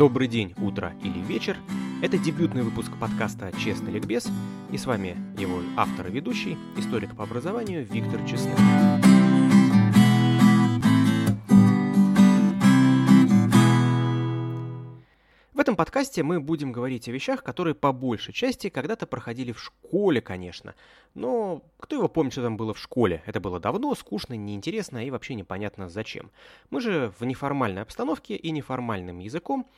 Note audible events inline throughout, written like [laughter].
Добрый день, утро или вечер. Это дебютный выпуск подкаста «Честный ликбез», и с вами его автор и ведущий, историк по образованию Виктор Честный. В этом подкасте мы будем говорить о вещах, которые по большей части когда-то проходили в школе, конечно. Но кто его помнит, что там было в школе? Это было давно, скучно, неинтересно и вообще непонятно зачем. Мы же в неформальной обстановке и неформальным языком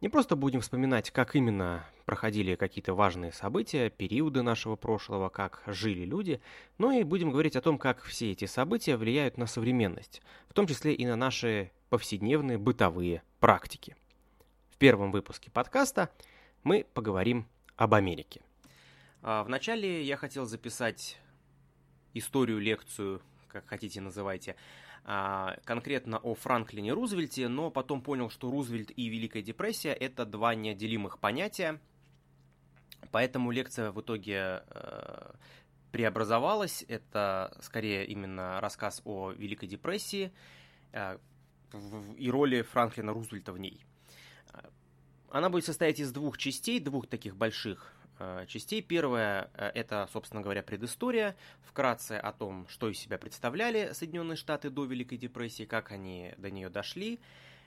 не просто будем вспоминать, как именно проходили какие-то важные события, периоды нашего прошлого, как жили люди, но и будем говорить о том, как все эти события влияют на современность, в том числе и на наши повседневные бытовые практики. В первом выпуске подкаста мы поговорим об Америке. А, вначале я хотел записать историю, лекцию, как хотите называйте, а, конкретно о Франклине Рузвельте, но потом понял, что Рузвельт и Великая депрессия – это два неотделимых понятия, поэтому лекция в итоге э, преобразовалась. Это скорее именно рассказ о Великой депрессии э, и роли Франклина Рузвельта в ней. Она будет состоять из двух частей, двух таких больших э, частей. Первая э, – это, собственно говоря, предыстория, вкратце о том, что из себя представляли Соединенные Штаты до Великой депрессии, как они до нее дошли.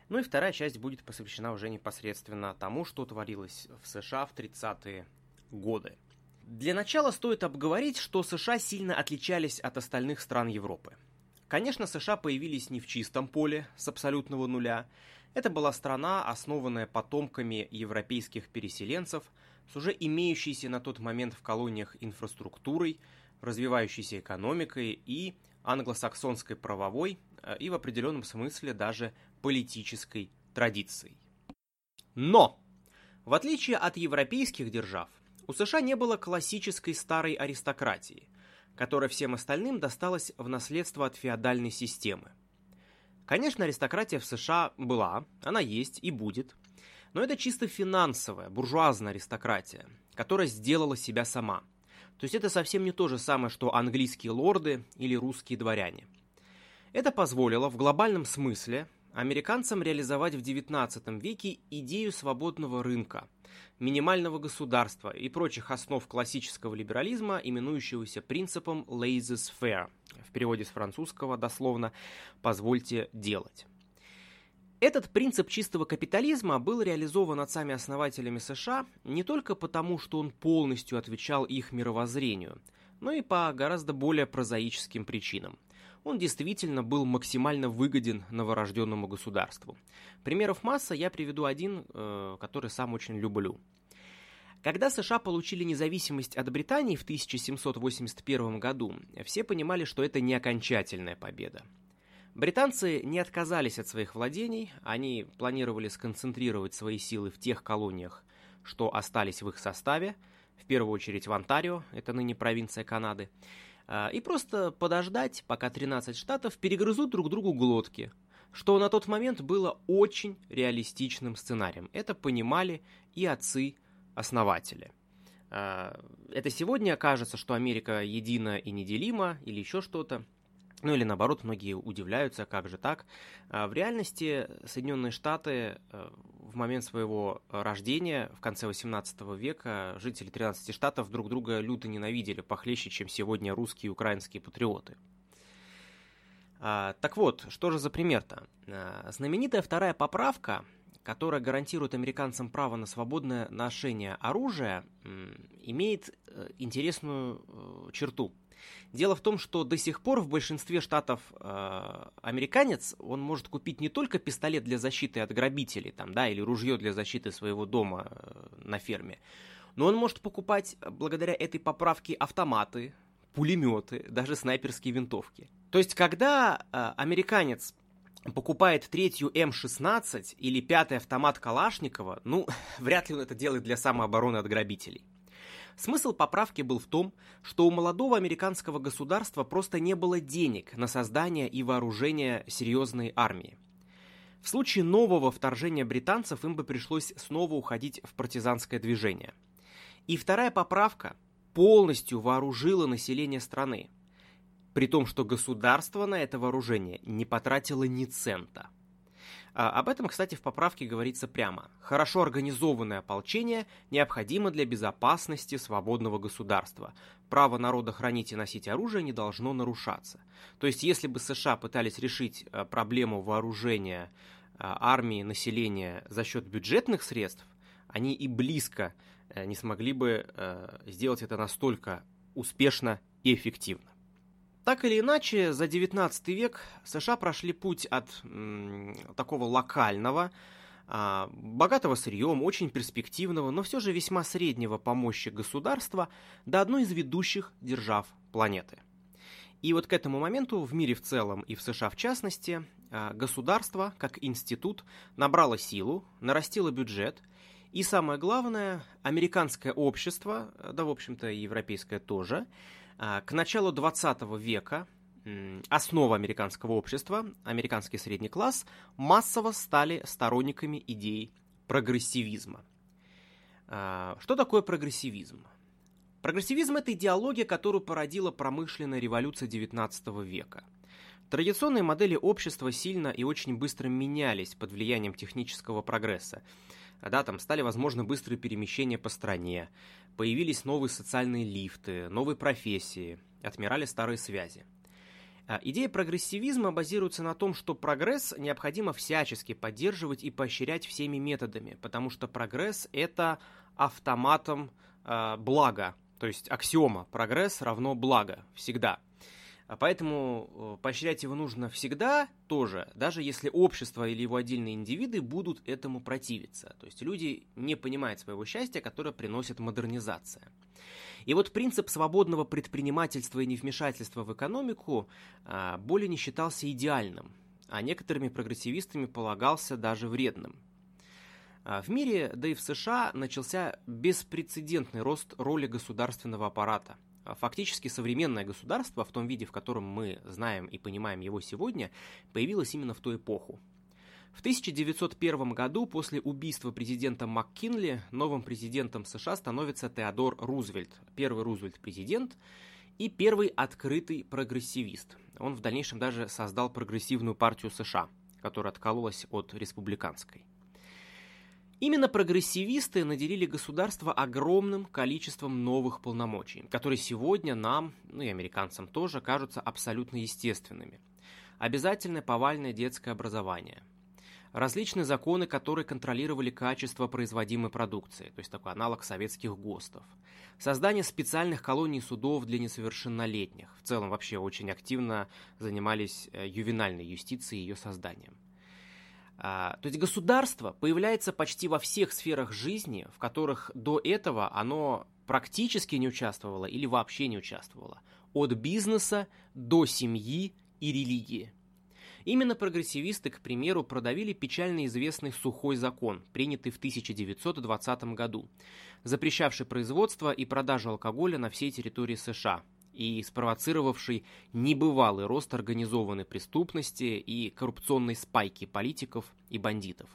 Ну и вторая часть будет посвящена уже непосредственно тому, что творилось в США в 30-е годы. Для начала стоит обговорить, что США сильно отличались от остальных стран Европы. Конечно, США появились не в чистом поле с абсолютного нуля – это была страна, основанная потомками европейских переселенцев, с уже имеющейся на тот момент в колониях инфраструктурой, развивающейся экономикой и англосаксонской правовой э, и в определенном смысле даже политической традицией. Но, в отличие от европейских держав, у США не было классической старой аристократии, которая всем остальным досталась в наследство от феодальной системы. Конечно, аристократия в США была, она есть и будет, но это чисто финансовая, буржуазная аристократия, которая сделала себя сама. То есть это совсем не то же самое, что английские лорды или русские дворяне. Это позволило в глобальном смысле американцам реализовать в XIX веке идею свободного рынка, минимального государства и прочих основ классического либерализма, именующегося принципом laissez-faire, в переводе с французского дословно «позвольте делать». Этот принцип чистого капитализма был реализован отцами-основателями США не только потому, что он полностью отвечал их мировоззрению, но и по гораздо более прозаическим причинам – он действительно был максимально выгоден новорожденному государству. Примеров масса, я приведу один, э, который сам очень люблю. Когда США получили независимость от Британии в 1781 году, все понимали, что это не окончательная победа. Британцы не отказались от своих владений, они планировали сконцентрировать свои силы в тех колониях, что остались в их составе, в первую очередь в Онтарио, это ныне провинция Канады, и просто подождать, пока 13 штатов перегрызут друг другу глотки, что на тот момент было очень реалистичным сценарием. Это понимали и отцы-основатели. А, это сегодня кажется, что Америка едина и неделима, или еще что-то. Ну или наоборот, многие удивляются, как же так. А, в реальности Соединенные Штаты э, в момент своего рождения, в конце 18 века, жители 13 штатов друг друга люто ненавидели, похлеще, чем сегодня русские и украинские патриоты. А, так вот, что же за пример-то? А, знаменитая вторая поправка, которая гарантирует американцам право на свободное ношение оружия, имеет э, интересную э, черту – Дело в том, что до сих пор в большинстве штатов э, американец, он может купить не только пистолет для защиты от грабителей, там, да, или ружье для защиты своего дома э, на ферме, но он может покупать благодаря этой поправке автоматы, пулеметы, даже снайперские винтовки. То есть, когда э, американец покупает третью М16 или пятый автомат Калашникова, ну, [laughs] вряд ли он это делает для самообороны от грабителей. Смысл поправки был в том, что у молодого американского государства просто не было денег на создание и вооружение серьезной армии. В случае нового вторжения британцев им бы пришлось снова уходить в партизанское движение. И вторая поправка полностью вооружила население страны, при том, что государство на это вооружение не потратило ни цента. А, об этом, кстати, в поправке говорится прямо. Хорошо организованное ополчение необходимо для безопасности свободного государства. Право народа хранить и носить оружие не должно нарушаться. То есть, если бы США пытались решить а, проблему вооружения а, армии, населения за счет бюджетных средств, они и близко э, не смогли бы э, сделать это настолько успешно и эффективно. Так или иначе, за 19 век США прошли путь от м, такого локального, а, богатого сырьем, очень перспективного, но все же весьма среднего по мощи государства до одной из ведущих держав планеты. И вот к этому моменту в мире в целом и в США в частности а, государство как институт набрало силу, нарастило бюджет, и самое главное, американское общество, да в общем-то и европейское тоже, к началу 20 века основа американского общества, американский средний класс, массово стали сторонниками идей прогрессивизма. А, что такое прогрессивизм? Прогрессивизм – это идеология, которую породила промышленная революция XIX века. Традиционные модели общества сильно и очень быстро менялись под влиянием технического прогресса. Да, там стали возможны быстрые перемещения по стране, Появились новые социальные лифты, новые профессии, отмирали старые связи. А, идея прогрессивизма базируется на том, что прогресс необходимо всячески поддерживать и поощрять всеми методами, потому что прогресс это автоматом э, благо, то есть аксиома прогресс равно благо всегда. А поэтому э, поощрять его нужно всегда тоже, даже если общество или его отдельные индивиды будут этому противиться. То есть люди не понимают своего счастья, которое приносит модернизация. И вот принцип свободного предпринимательства и невмешательства в экономику а, более не считался идеальным, а некоторыми прогрессивистами полагался даже вредным. А, в мире, да и в США, начался беспрецедентный рост роли государственного аппарата – фактически современное государство в том виде, в котором мы знаем и понимаем его сегодня, появилось именно в ту эпоху. В 1901 году после убийства президента МакКинли новым президентом США становится Теодор Рузвельт, первый Рузвельт-президент и первый открытый прогрессивист. Он в дальнейшем даже создал прогрессивную партию США, которая откололась от республиканской. Именно прогрессивисты наделили государство огромным количеством новых полномочий, которые сегодня нам, ну и американцам тоже, кажутся абсолютно естественными. Обязательное повальное детское образование. Различные законы, которые контролировали качество производимой продукции, то есть такой аналог советских ГОСТов. Создание специальных колоний судов для несовершеннолетних. В целом вообще очень активно занимались э, ювенальной юстицией и ее созданием. А, то есть государство появляется почти во всех сферах жизни, в которых до этого оно практически не участвовало или вообще не участвовало. От бизнеса до семьи и религии. Именно прогрессивисты, к примеру, продавили печально известный сухой закон, принятый в 1920 году, запрещавший производство и продажу алкоголя на всей территории США, и спровоцировавший небывалый рост организованной преступности и коррупционной спайки политиков и бандитов.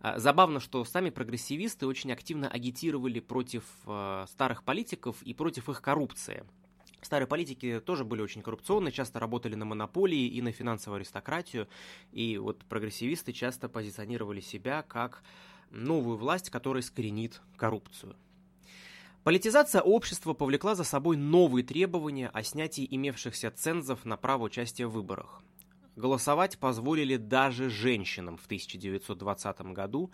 А, забавно, что сами прогрессивисты очень активно агитировали против э, старых политиков и против их коррупции. Старые политики тоже были очень коррупционны, часто работали на монополии и на финансовую аристократию, и вот прогрессивисты часто позиционировали себя как новую власть, которая искоренит коррупцию. Политизация общества повлекла за собой новые требования о снятии имевшихся цензов на право участия в выборах. Голосовать позволили даже женщинам в 1920 году.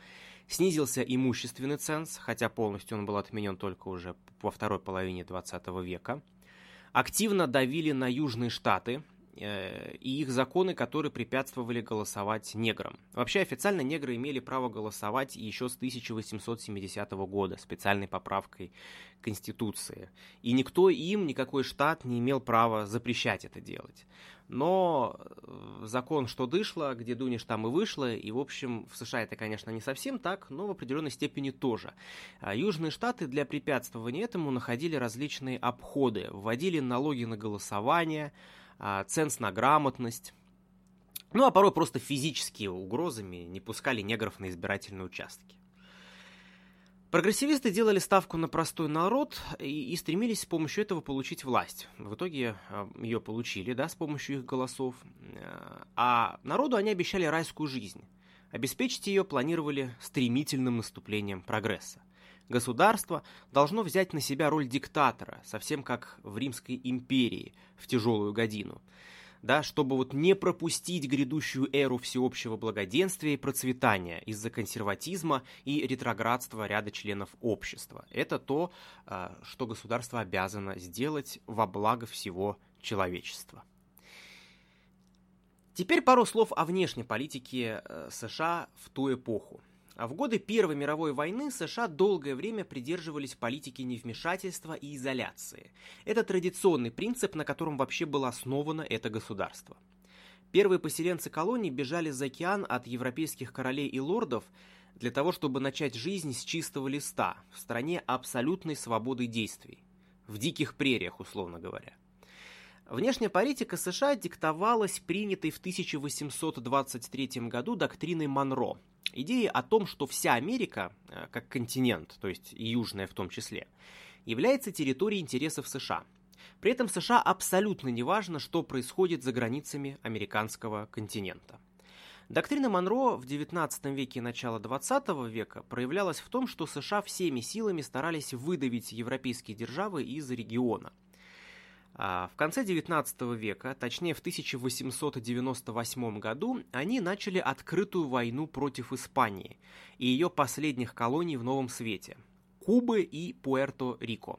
Снизился имущественный ценз, хотя полностью он был отменен только уже во второй половине 20 века. Активно давили на южные штаты, и их законы, которые препятствовали голосовать неграм. Вообще официально негры имели право голосовать еще с 1870 года специальной поправкой Конституции. И никто им, никакой штат не имел права запрещать это делать. Но э, закон что дышло, где дунешь, там и вышло. И, в общем, в США это, конечно, не совсем так, но в определенной степени тоже. А южные штаты для препятствования этому находили различные обходы, вводили налоги на голосование, ценз на грамотность. Ну, а порой просто физические угрозами не пускали негров на избирательные участки. Прогрессивисты делали ставку на простой народ и, и стремились с помощью этого получить власть. В итоге а, ее получили, да, с помощью их голосов. А народу они обещали райскую жизнь. Обеспечить ее планировали стремительным наступлением прогресса. Государство должно взять на себя роль диктатора, совсем как в Римской империи в тяжелую годину – да, чтобы вот не пропустить грядущую эру всеобщего благоденствия и процветания из-за консерватизма и ретроградства ряда членов общества. Это то, а, что государство обязано сделать во благо всего человечества. Теперь пару слов о внешней политике э, США в ту эпоху. А в годы Первой мировой войны США долгое время придерживались политики невмешательства и изоляции. Это традиционный принцип, на котором вообще было основано это государство. Первые поселенцы колоний бежали за океан от европейских королей и лордов для того, чтобы начать жизнь с чистого листа, в стране абсолютной свободы действий. В диких прериях, условно говоря. Внешняя политика США диктовалась принятой в 1823 году доктриной Монро, идеи о том, что вся Америка, э, как континент, то есть и южная в том числе, является территорией интересов США. При этом США абсолютно не важно, что происходит за границами американского континента. Доктрина Монро в XIX веке и начало XX века проявлялась в том, что США всеми силами старались выдавить европейские державы из региона – в конце XIX века, точнее в 1898 году, они начали открытую войну против Испании и ее последних колоний в Новом Свете – Кубы и Пуэрто-Рико.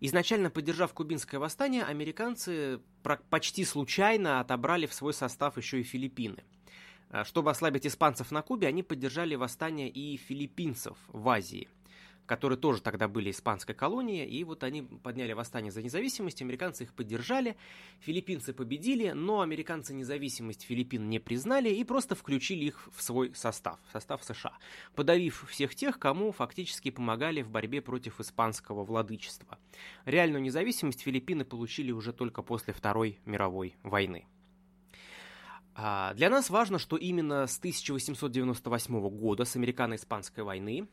Изначально поддержав кубинское восстание, американцы почти случайно отобрали в свой состав еще и Филиппины. А, чтобы ослабить испанцев на Кубе, они поддержали восстание и филиппинцев в Азии – которые тоже тогда были испанской колонией, и вот они подняли восстание за независимость, американцы их поддержали, филиппинцы победили, но американцы независимость Филиппин не признали и просто включили их в свой состав, в состав США, подавив всех тех, кому фактически помогали в борьбе против испанского владычества. Реальную независимость Филиппины получили уже только после Второй мировой войны. А, для нас важно, что именно с 1898 года, с американо-испанской войны,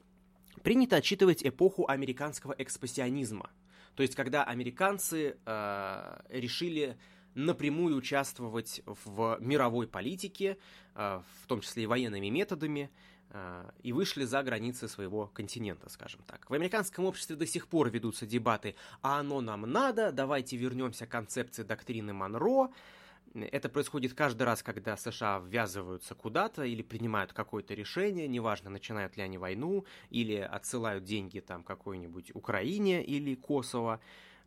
принято отчитывать эпоху американского экспансионизма. То есть, когда американцы э, решили напрямую участвовать в мировой политике, э, в том числе и военными методами, э, и вышли за границы своего континента, скажем так. В американском обществе до сих пор ведутся дебаты, а оно нам надо, давайте вернемся к концепции доктрины Монро, это происходит каждый раз, когда США ввязываются куда-то или принимают какое-то решение, неважно, начинают ли они войну, или отсылают деньги там какой-нибудь Украине или Косово.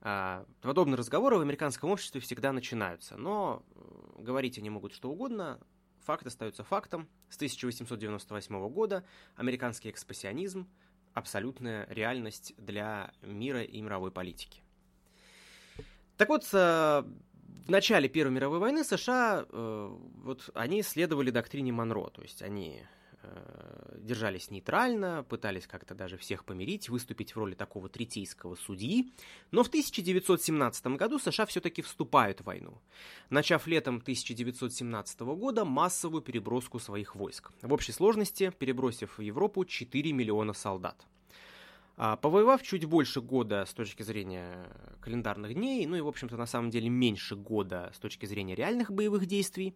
А, подобные разговоры в американском обществе всегда начинаются, но э, говорить они могут что угодно, факт остается фактом. С 1898 года американский экспансионизм – абсолютная реальность для мира и мировой политики. Так вот, э, в начале Первой мировой войны США, э, вот они следовали доктрине Монро, то есть они э, держались нейтрально, пытались как-то даже всех помирить, выступить в роли такого третейского судьи. Но в 1917 году США все-таки вступают в войну, начав летом 1917 года массовую переброску своих войск. В общей сложности перебросив в Европу 4 миллиона солдат. А, повоевав чуть больше года с точки зрения календарных дней, ну и, в общем-то, на самом деле меньше года с точки зрения реальных боевых действий,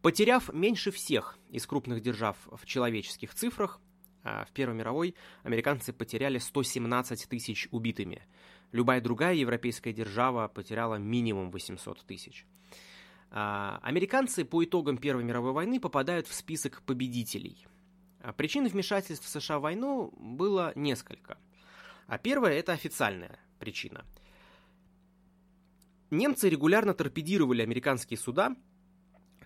потеряв меньше всех из крупных держав в человеческих цифрах, а, в Первой мировой американцы потеряли 117 тысяч убитыми. Любая другая европейская держава потеряла минимум 800 тысяч. А, американцы по итогам Первой мировой войны попадают в список победителей. Причин вмешательств в США в войну было несколько – а первая – это официальная причина. Немцы регулярно торпедировали американские суда,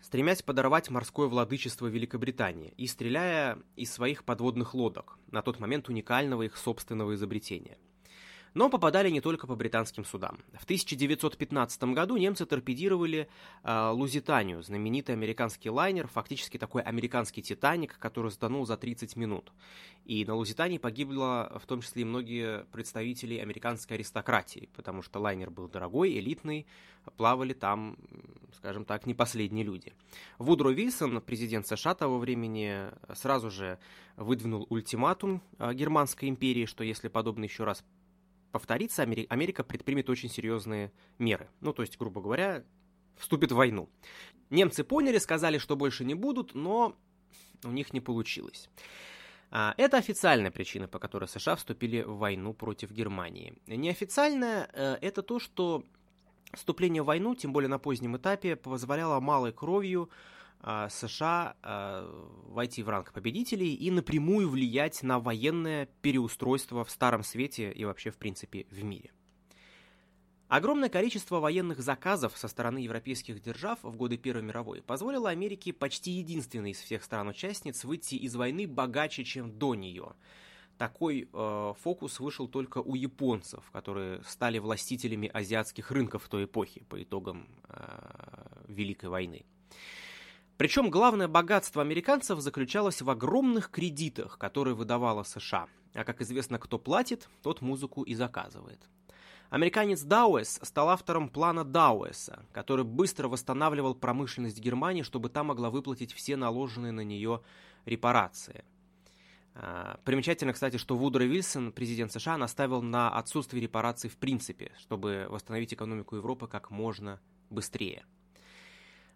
стремясь подорвать морское владычество Великобритании и стреляя из своих подводных лодок, на тот момент уникального их собственного изобретения – но попадали не только по британским судам. В 1915 году немцы торпедировали э, Лузитанию, знаменитый американский лайнер, фактически такой американский Титаник, который сданул за 30 минут. И на Лузитании погибло в том числе и многие представители американской аристократии, потому что лайнер был дорогой, элитный, плавали там, скажем так, не последние люди. Вудро Вильсон, президент США того времени, сразу же выдвинул ультиматум э, Германской империи, что если подобное еще раз повторится, Америка предпримет очень серьезные меры. Ну, то есть, грубо говоря, вступит в войну. Немцы поняли, сказали, что больше не будут, но у них не получилось. А, это официальная причина, по которой США вступили в войну против Германии. Неофициальная э, – это то, что вступление в войну, тем более на позднем этапе, позволяло малой кровью США а, войти в ранг победителей и напрямую влиять на военное переустройство в Старом Свете и вообще, в принципе, в мире. Огромное количество военных заказов со стороны европейских держав в годы Первой мировой позволило Америке почти единственной из всех стран-участниц выйти из войны богаче, чем до нее. Такой э, фокус вышел только у японцев, которые стали властителями азиатских рынков той эпохе по итогам э, Великой войны. Причем главное богатство американцев заключалось в огромных кредитах, которые выдавала США. А как известно, кто платит, тот музыку и заказывает. Американец Дауэс стал автором плана Дауэса, который быстро восстанавливал промышленность Германии, чтобы та могла выплатить все наложенные на нее репарации. А, примечательно, кстати, что Вудро Вильсон, президент США, наставил на отсутствие репараций в принципе, чтобы восстановить экономику Европы как можно быстрее.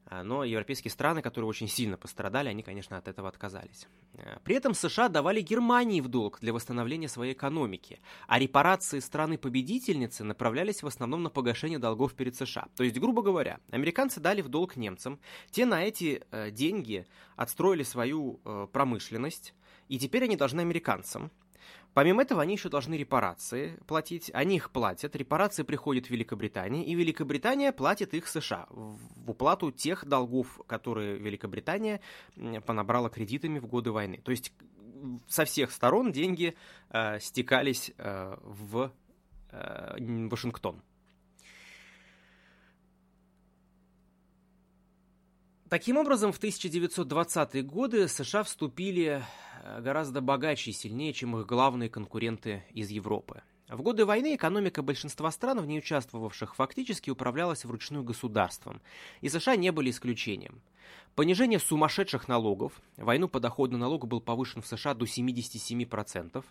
А, но европейские страны, которые очень сильно пострадали, они, конечно, от этого отказались. А, при этом США давали Германии в долг для восстановления своей экономики, а репарации страны-победительницы направлялись в основном на погашение долгов перед США. То есть, грубо говоря, американцы дали в долг немцам, те на эти э, деньги отстроили свою э, промышленность, и теперь они должны американцам. Помимо этого, они еще должны репарации платить. Они их платят. Репарации приходят в Великобританию, и Великобритания платит их США в уплату тех долгов, которые Великобритания понабрала кредитами в годы войны. То есть со всех сторон деньги э, стекались э, в э, Вашингтон. Таким образом, в 1920-е годы США вступили гораздо богаче и сильнее, чем их главные конкуренты из Европы. В годы войны экономика большинства стран, в ней участвовавших, фактически управлялась вручную государством, и США не были исключением. Понижение сумасшедших налогов, войну подоходный налог был повышен в США до 77%,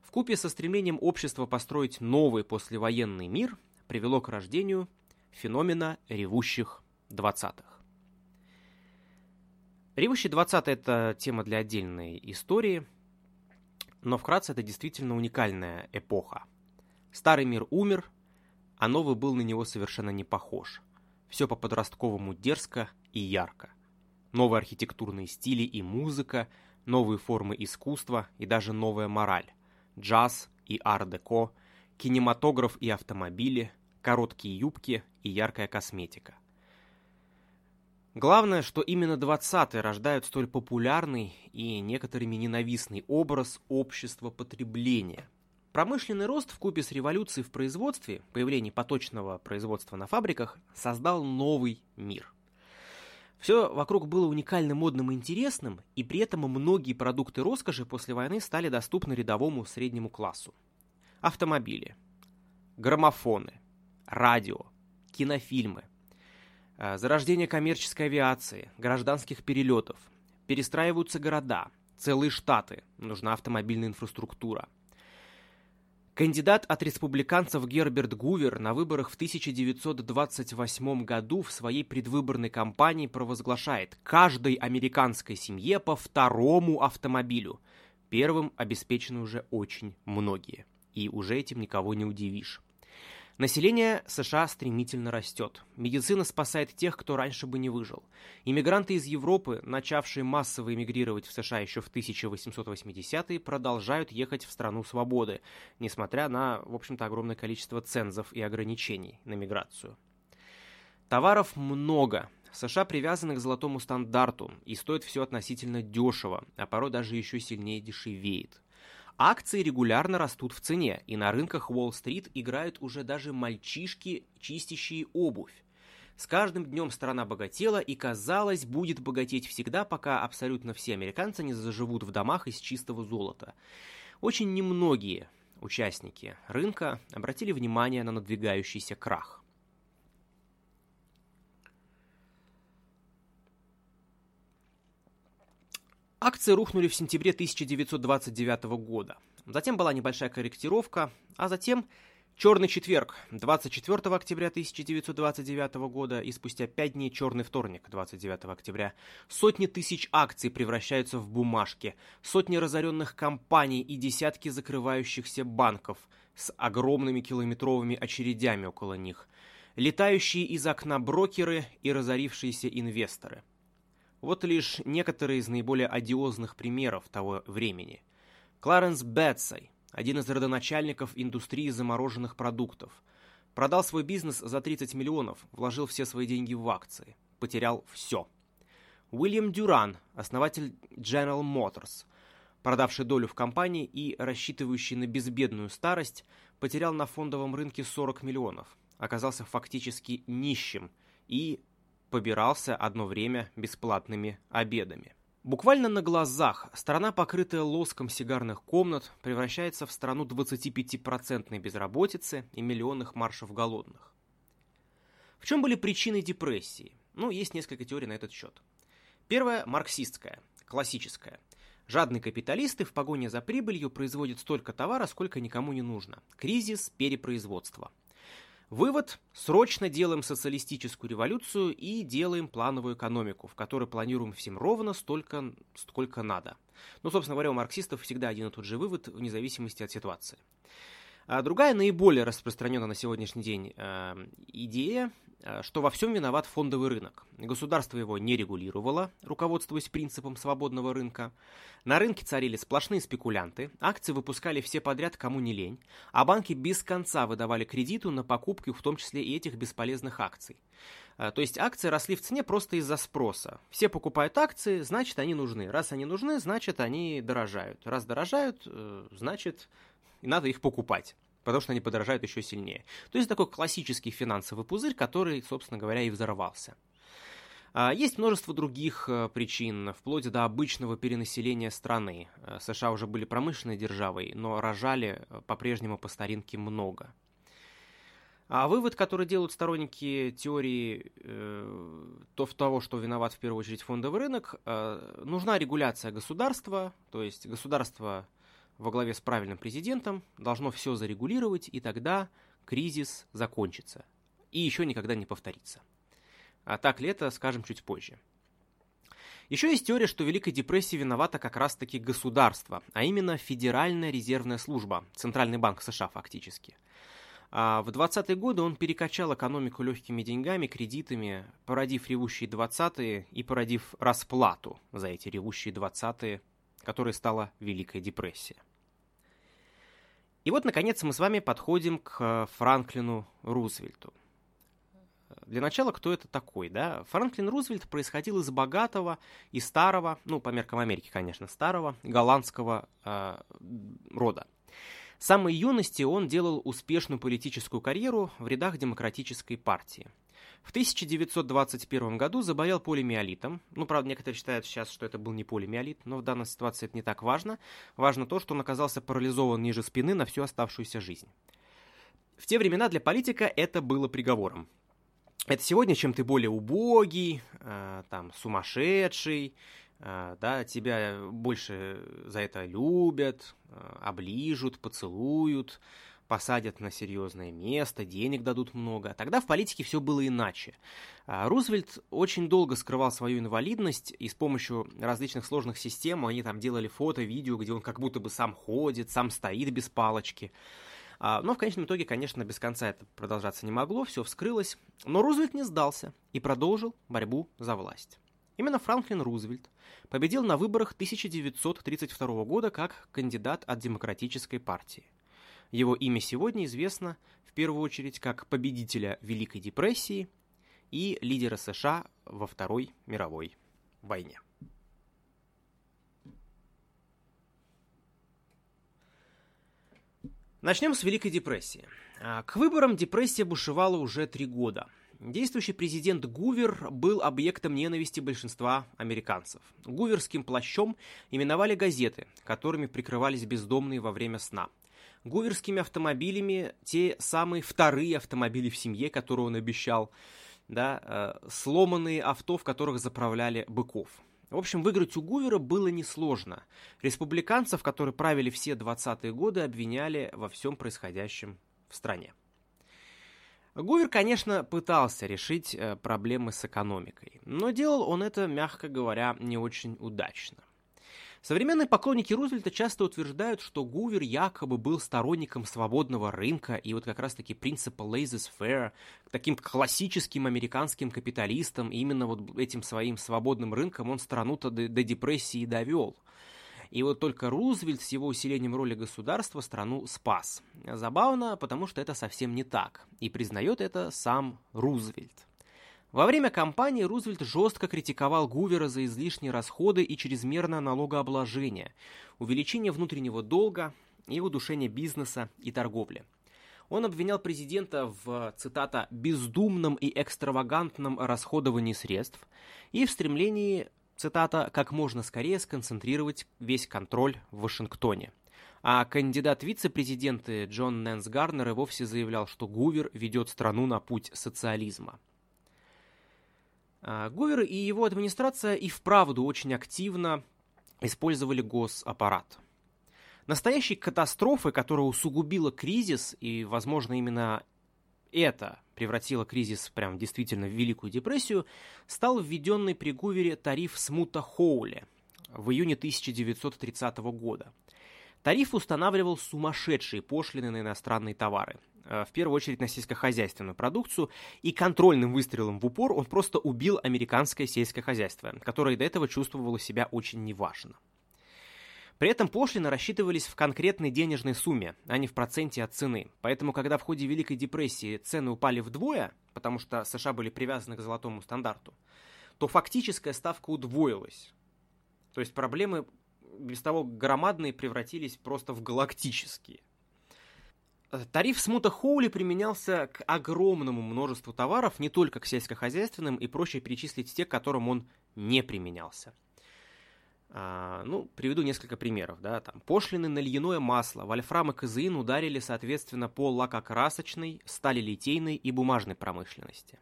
в купе со стремлением общества построить новый послевоенный мир привело к рождению феномена ревущих двадцатых. Ревущий 20 это тема для отдельной истории, но вкратце это действительно уникальная эпоха. Старый мир умер, а новый был на него совершенно не похож. Все по-подростковому дерзко и ярко. Новые архитектурные стили и музыка, новые формы искусства и даже новая мораль. Джаз и ар-деко, кинематограф и автомобили, короткие юбки и яркая косметика – Главное, что именно 20-е рождают столь популярный и некоторыми ненавистный образ общества потребления. Промышленный рост в купе с революцией в производстве, появление поточного производства на фабриках, создал новый мир. Все вокруг было уникальным, модным и интересным, и при этом многие продукты роскоши после войны стали доступны рядовому среднему классу. Автомобили, граммофоны, радио, кинофильмы – зарождение коммерческой авиации, гражданских перелетов. Перестраиваются города, целые штаты, нужна автомобильная инфраструктура. Кандидат от республиканцев Герберт Гувер на выборах в 1928 году в своей предвыборной кампании провозглашает каждой американской семье по второму автомобилю. Первым обеспечены уже очень многие. И уже этим никого не удивишь. Население США стремительно растет. Медицина спасает тех, кто раньше бы не выжил. Иммигранты из Европы, начавшие массово эмигрировать в США еще в 1880-е, продолжают ехать в страну свободы, несмотря на, в общем-то, огромное количество цензов и ограничений на миграцию. Товаров много. США привязаны к золотому стандарту и стоит все относительно дешево, а порой даже еще сильнее дешевеет. Акции регулярно растут в цене, и на рынках Уолл-стрит играют уже даже мальчишки, чистящие обувь. С каждым днем страна богатела и, казалось, будет богатеть всегда, пока абсолютно все американцы не заживут в домах из чистого золота. Очень немногие участники рынка обратили внимание на надвигающийся крах. Акции рухнули в сентябре 1929 года. Затем была небольшая корректировка, а затем Черный четверг, 24 октября 1929 года и спустя пять дней черный вторник, 29 октября. Сотни тысяч акций превращаются в бумажки, сотни разоренных компаний и десятки закрывающихся банков с огромными километровыми очередями около них, летающие из окна брокеры и разорившиеся инвесторы. Вот лишь некоторые из наиболее одиозных примеров того времени. Кларенс Бетсай, один из родоначальников индустрии замороженных продуктов. Продал свой бизнес за 30 миллионов, вложил все свои деньги в акции. Потерял все. Уильям Дюран, основатель General Motors, продавший долю в компании и рассчитывающий на безбедную старость, потерял на фондовом рынке 40 миллионов, оказался фактически нищим и побирался одно время бесплатными обедами. Буквально на глазах страна, покрытая лоском сигарных комнат, превращается в страну 25% безработицы и миллионных маршев голодных. В чем были причины депрессии? Ну, есть несколько теорий на этот счет. Первая – марксистская, классическая. Жадные капиталисты в погоне за прибылью производят столько товара, сколько никому не нужно. Кризис перепроизводства – Вывод – срочно делаем социалистическую революцию и делаем плановую экономику, в которой планируем всем ровно столько, сколько надо. Ну, собственно говоря, у марксистов всегда один и тот же вывод, вне зависимости от ситуации. А другая, наиболее распространенная на сегодняшний день э, идея, э, что во всем виноват фондовый рынок. Государство его не регулировало, руководствуясь принципом свободного рынка. На рынке царили сплошные спекулянты, акции выпускали все подряд, кому не лень, а банки без конца выдавали кредиту на покупки, в том числе и этих бесполезных акций. Э, то есть акции росли в цене просто из-за спроса. Все покупают акции, значит они нужны. Раз они нужны, значит они дорожают. Раз дорожают, э, значит и надо их покупать потому что они подорожают еще сильнее. То есть такой классический финансовый пузырь, который, собственно говоря, и взорвался. А, есть множество других э, причин, вплоть до обычного перенаселения страны. Э, США уже были промышленной державой, но рожали э, по-прежнему по старинке много. А вывод, который делают сторонники теории э, то в того, что виноват в первую очередь фондовый рынок, э, нужна регуляция государства, то есть государство во главе с правильным президентом должно все зарегулировать, и тогда кризис закончится. И еще никогда не повторится. А так ли это, скажем чуть позже. Еще есть теория, что в Великой депрессии виновата как раз-таки государство, а именно Федеральная резервная служба, Центральный банк США фактически. А в 20-е годы он перекачал экономику легкими деньгами, кредитами, породив ревущие 20-е и породив расплату за эти ревущие 20-е которой стала Великая депрессия. И вот, наконец, мы с вами подходим к э, Франклину Рузвельту. Для начала, кто это такой, да? Франклин Рузвельт происходил из богатого и старого, ну, по меркам Америки, конечно, старого, голландского э, рода. С самой юности он делал успешную политическую карьеру в рядах демократической партии – в 1921 году заболел полимиолитом. Ну, правда, некоторые считают сейчас, что это был не полимиолит, но в данной ситуации это не так важно. Важно то, что он оказался парализован ниже спины на всю оставшуюся жизнь. В те времена для политика это было приговором. Это сегодня, чем ты более убогий, э, там, сумасшедший, э, да, тебя больше за это любят, э, оближут, поцелуют, посадят на серьезное место, денег дадут много. Тогда в политике все было иначе. А, Рузвельт очень долго скрывал свою инвалидность, и с помощью различных сложных систем они там делали фото, видео, где он как будто бы сам ходит, сам стоит без палочки. А, но в конечном итоге, конечно, без конца это продолжаться не могло, все вскрылось. Но Рузвельт не сдался и продолжил борьбу за власть. Именно Франклин Рузвельт победил на выборах 1932 года как кандидат от Демократической партии. Его имя сегодня известно в первую очередь как победителя Великой депрессии и лидера США во Второй мировой войне. Начнем с Великой депрессии. А, к выборам депрессия бушевала уже три года. Действующий президент Гувер был объектом ненависти большинства американцев. Гуверским плащом именовали газеты, которыми прикрывались бездомные во время сна – гуверскими автомобилями те самые вторые автомобили в семье, которые он обещал, да, э, сломанные авто, в которых заправляли быков. В общем, выиграть у Гувера было несложно. Республиканцев, которые правили все 20-е годы, обвиняли во всем происходящем в стране. Гувер, конечно, пытался решить э, проблемы с экономикой, но делал он это, мягко говоря, не очень удачно. Современные поклонники Рузвельта часто утверждают, что Гувер якобы был сторонником свободного рынка и вот как раз-таки принципа laissez-faire, таким классическим американским капиталистом, именно вот этим своим свободным рынком он страну-то до, до депрессии довел. И вот только Рузвельт с его усилением роли государства страну спас. Забавно, потому что это совсем не так. И признает это сам Рузвельт. Во время кампании Рузвельт жестко критиковал Гувера за излишние расходы и чрезмерное налогообложение, увеличение внутреннего долга и удушение бизнеса и торговли. Он обвинял президента в, цитата, «бездумном и экстравагантном расходовании средств» и в стремлении, цитата, «как можно скорее сконцентрировать весь контроль в Вашингтоне». А кандидат вице-президенты Джон Нэнс Гарнер и вовсе заявлял, что Гувер ведет страну на путь социализма. А, Гувер и его администрация и вправду очень активно использовали госаппарат. Настоящей катастрофой, которая усугубила кризис, и, возможно, именно это превратило кризис прям действительно в Великую депрессию, стал введенный при Гувере тариф Смута Хоули в июне 1930 года. Тариф устанавливал сумасшедшие пошлины на иностранные товары. Э, в первую очередь на сельскохозяйственную продукцию, и контрольным выстрелом в упор он просто убил американское сельское хозяйство, которое до этого чувствовало себя очень неважно. При этом пошлины рассчитывались в конкретной денежной сумме, а не в проценте от цены. Поэтому, когда в ходе Великой депрессии цены упали вдвое, потому что США были привязаны к золотому стандарту, то фактическая ставка удвоилась. То есть проблемы без того громадные превратились просто в галактические. Тариф смута Хоули применялся к огромному множеству товаров, не только к сельскохозяйственным, и проще перечислить те, к которым он не применялся. А, ну, приведу несколько примеров. Да, там, пошлины на льняное масло, вольфрам и казеин ударили, соответственно, по лакокрасочной, сталелитейной и бумажной промышленности.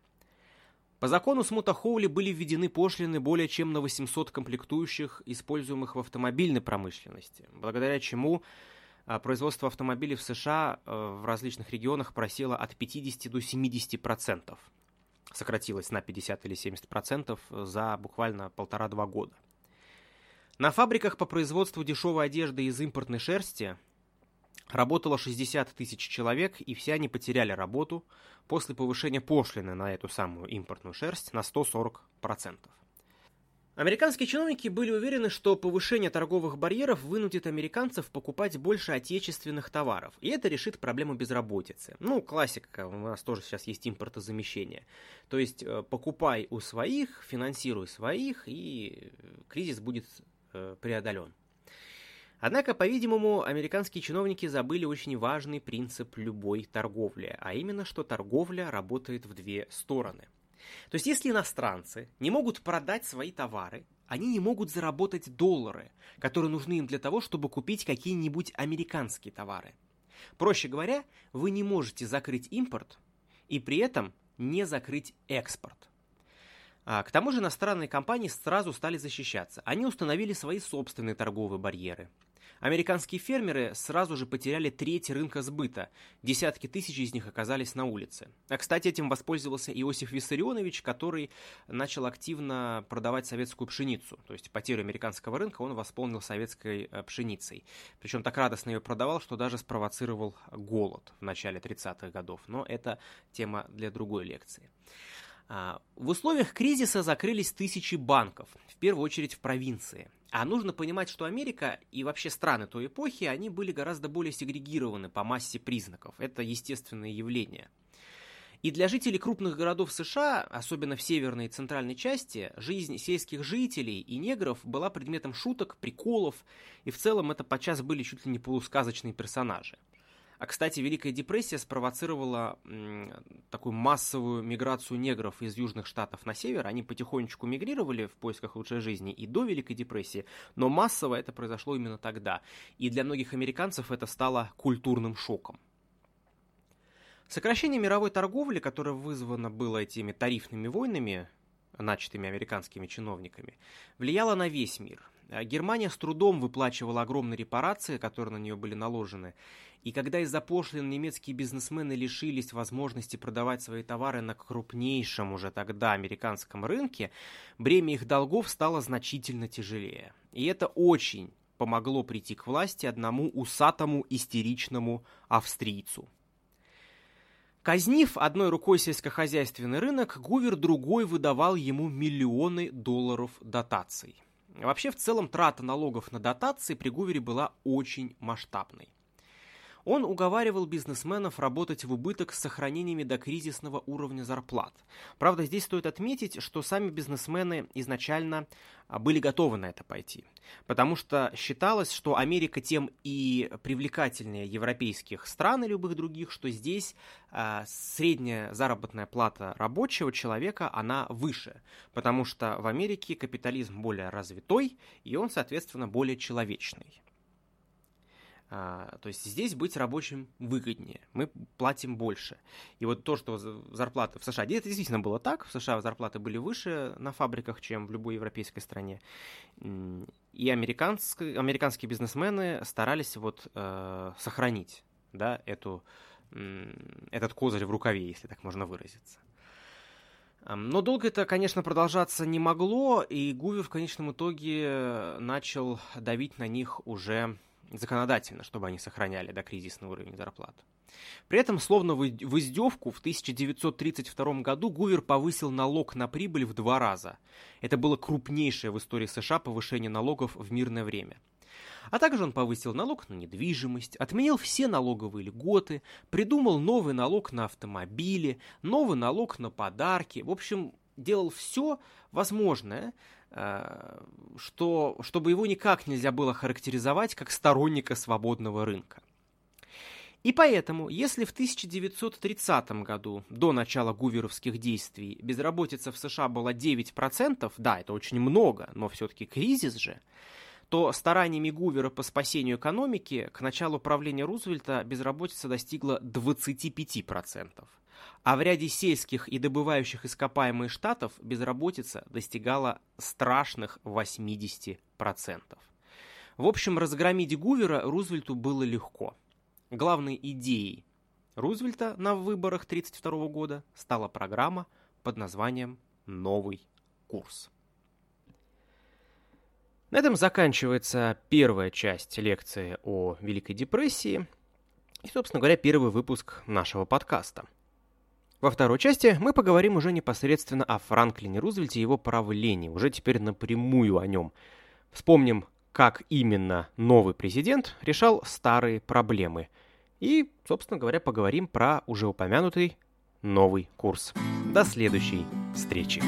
По закону смута Хоули были введены пошлины более чем на 800 комплектующих, используемых в автомобильной промышленности, благодаря чему производство автомобилей в США э, в различных регионах просело от 50 до 70 процентов. Сократилось на 50 или 70 процентов за буквально полтора-два года. На фабриках по производству дешевой одежды из импортной шерсти работало 60 тысяч человек, и все они потеряли работу после повышения пошлины на эту самую импортную шерсть на 140 процентов. Американские чиновники были уверены, что повышение торговых барьеров вынудит американцев покупать больше отечественных товаров, и это решит проблему безработицы. Ну, классика, у нас тоже сейчас есть импортозамещение. То есть э, покупай у своих, финансируй своих, и кризис будет э, преодолен. Однако, по-видимому, американские чиновники забыли очень важный принцип любой торговли, а именно, что торговля работает в две стороны – то есть, если иностранцы не могут продать свои товары, они не могут заработать доллары, которые нужны им для того, чтобы купить какие-нибудь американские товары. Проще говоря, вы не можете закрыть импорт и при этом не закрыть экспорт. А, к тому же иностранные компании сразу стали защищаться. Они установили свои собственные торговые барьеры. Американские фермеры сразу же потеряли треть рынка сбыта. Десятки тысяч из них оказались на улице. А, кстати, этим воспользовался Иосиф Виссарионович, который начал активно продавать советскую пшеницу. То есть потерю американского рынка он восполнил советской э, пшеницей. Причем так радостно ее продавал, что даже спровоцировал голод в начале 30-х годов. Но это тема для другой лекции. А, в условиях кризиса закрылись тысячи банков, в первую очередь в провинции. А нужно понимать, что Америка и вообще страны той эпохи, они были гораздо более сегрегированы по массе признаков. Это естественное явление. И для жителей крупных городов США, особенно в северной и центральной части, жизнь сельских жителей и негров была предметом шуток, приколов, и в целом это подчас были чуть ли не полусказочные персонажи. А, кстати, Великая депрессия спровоцировала такую массовую миграцию негров из южных штатов на север. Они потихонечку мигрировали в поисках лучшей жизни и до Великой депрессии, но массово это произошло именно тогда. И для многих американцев это стало культурным шоком. Сокращение мировой торговли, которое вызвано было этими тарифными войнами, начатыми американскими чиновниками, влияла на весь мир. Германия с трудом выплачивала огромные репарации, которые на нее были наложены, и когда из-за пошлин немецкие бизнесмены лишились возможности продавать свои товары на крупнейшем уже тогда американском рынке, бремя их долгов стало значительно тяжелее. И это очень помогло прийти к власти одному усатому истеричному австрийцу. Казнив одной рукой сельскохозяйственный рынок, Гувер другой выдавал ему миллионы долларов дотаций. Вообще, в целом, трата налогов на дотации при Гувере была очень масштабной. Он уговаривал бизнесменов работать в убыток с сохранениями до кризисного уровня зарплат. Правда, здесь стоит отметить, что сами бизнесмены изначально а, были готовы на это пойти. Потому что считалось, что Америка тем и привлекательнее европейских стран и любых других, что здесь э, средняя заработная плата рабочего человека, она выше. Потому что в Америке капитализм более развитой, и он, соответственно, более человечный. А, то есть здесь быть рабочим выгоднее, мы платим больше. И вот то, что зарплаты в США, это действительно было так, в США зарплаты были выше на фабриках, чем в любой европейской стране. И американские, американские бизнесмены старались вот э, сохранить да, эту, э, этот козырь в рукаве, если так можно выразиться. Но долго это, конечно, продолжаться не могло, и Гувер в конечном итоге начал давить на них уже законодательно, чтобы они сохраняли до кризисный уровень зарплат. При этом, словно в издевку, в 1932 году Гувер повысил налог на прибыль в два раза. Это было крупнейшее в истории США повышение налогов в мирное время. А также он повысил налог на недвижимость, отменил все налоговые льготы, придумал новый налог на автомобили, новый налог на подарки. В общем, делал все возможное, что, чтобы его никак нельзя было характеризовать как сторонника свободного рынка. И поэтому, если в 1930 году, до начала гуверовских действий, безработица в США была 9%, да, это очень много, но все-таки кризис же, то стараниями Гувера по спасению экономики к началу правления Рузвельта безработица достигла 25% а в ряде сельских и добывающих ископаемые штатов безработица достигала страшных 80%. В общем, разгромить Гувера Рузвельту было легко. Главной идеей Рузвельта на выборах 1932 года стала программа под названием «Новый курс». На этом заканчивается первая часть лекции о Великой депрессии и, собственно говоря, первый выпуск нашего подкаста – во второй части мы поговорим уже непосредственно о Франклине Рузвельте и его правлении, уже теперь напрямую о нем. Вспомним, как именно новый президент решал старые проблемы. И, собственно говоря, поговорим про уже упомянутый новый курс. До следующей встречи.